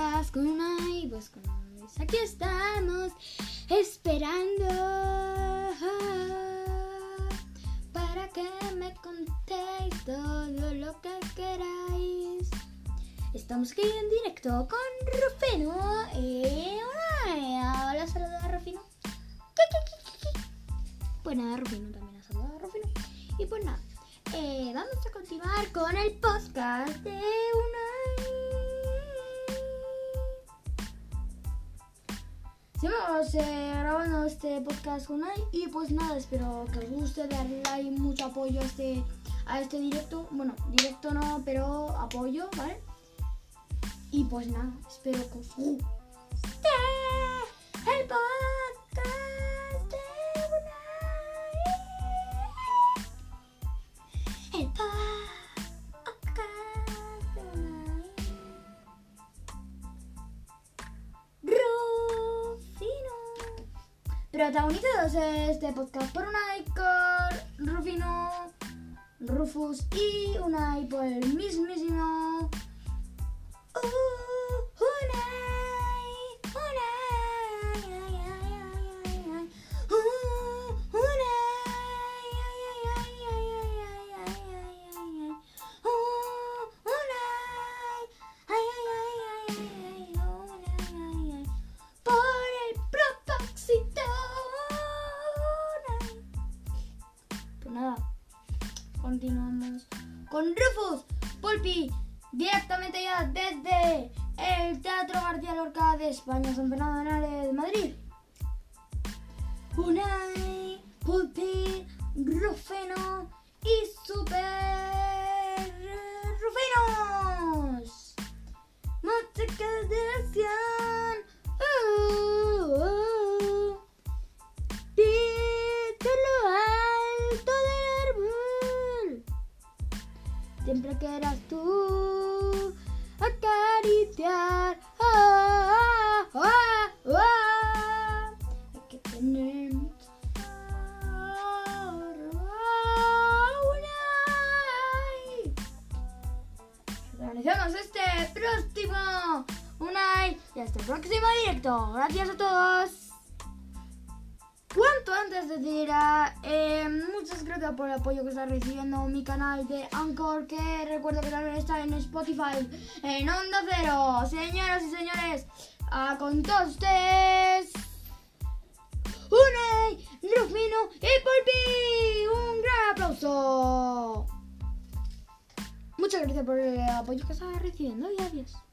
podcast con Unai. Pues con aquí estamos esperando para que me contéis todo lo que queráis. Estamos aquí en directo con Rufino y Unai. Hola, saludos a Rufino. Pues nada, Rufino también ha saludado a Rufino. Y pues nada, eh, vamos a continuar con el podcast de Eh, grabando este podcast con Unai y pues nada, espero que os guste, darle like, mucho apoyo a este, a este directo. Bueno, directo no, pero apoyo, ¿vale? Y pues nada, espero que os Protagonizados este podcast por Unai con Rufino, Rufus y Unai por el mismísimo. Uh, continuamos con Rufus, Pulpi, directamente ya desde el Teatro García Lorca de España, San Fernando de Henares, Madrid. Unai, Pulpi, Rufino Siempre quieras tú acariciar. Ah, ah, ah, ah. Hay que tener mucho. Realizamos este próximo Unai y hasta el próximo directo. Gracias a todos. Antes decidirá, eh, muchas gracias por el apoyo que está recibiendo mi canal de Anchor, que recuerdo que también está en Spotify, en Onda Cero. Señoras y señores, ah, con todos ustedes, Unai, Rufino y Pulpi. Un gran aplauso. Muchas gracias por el apoyo que está recibiendo y adiós.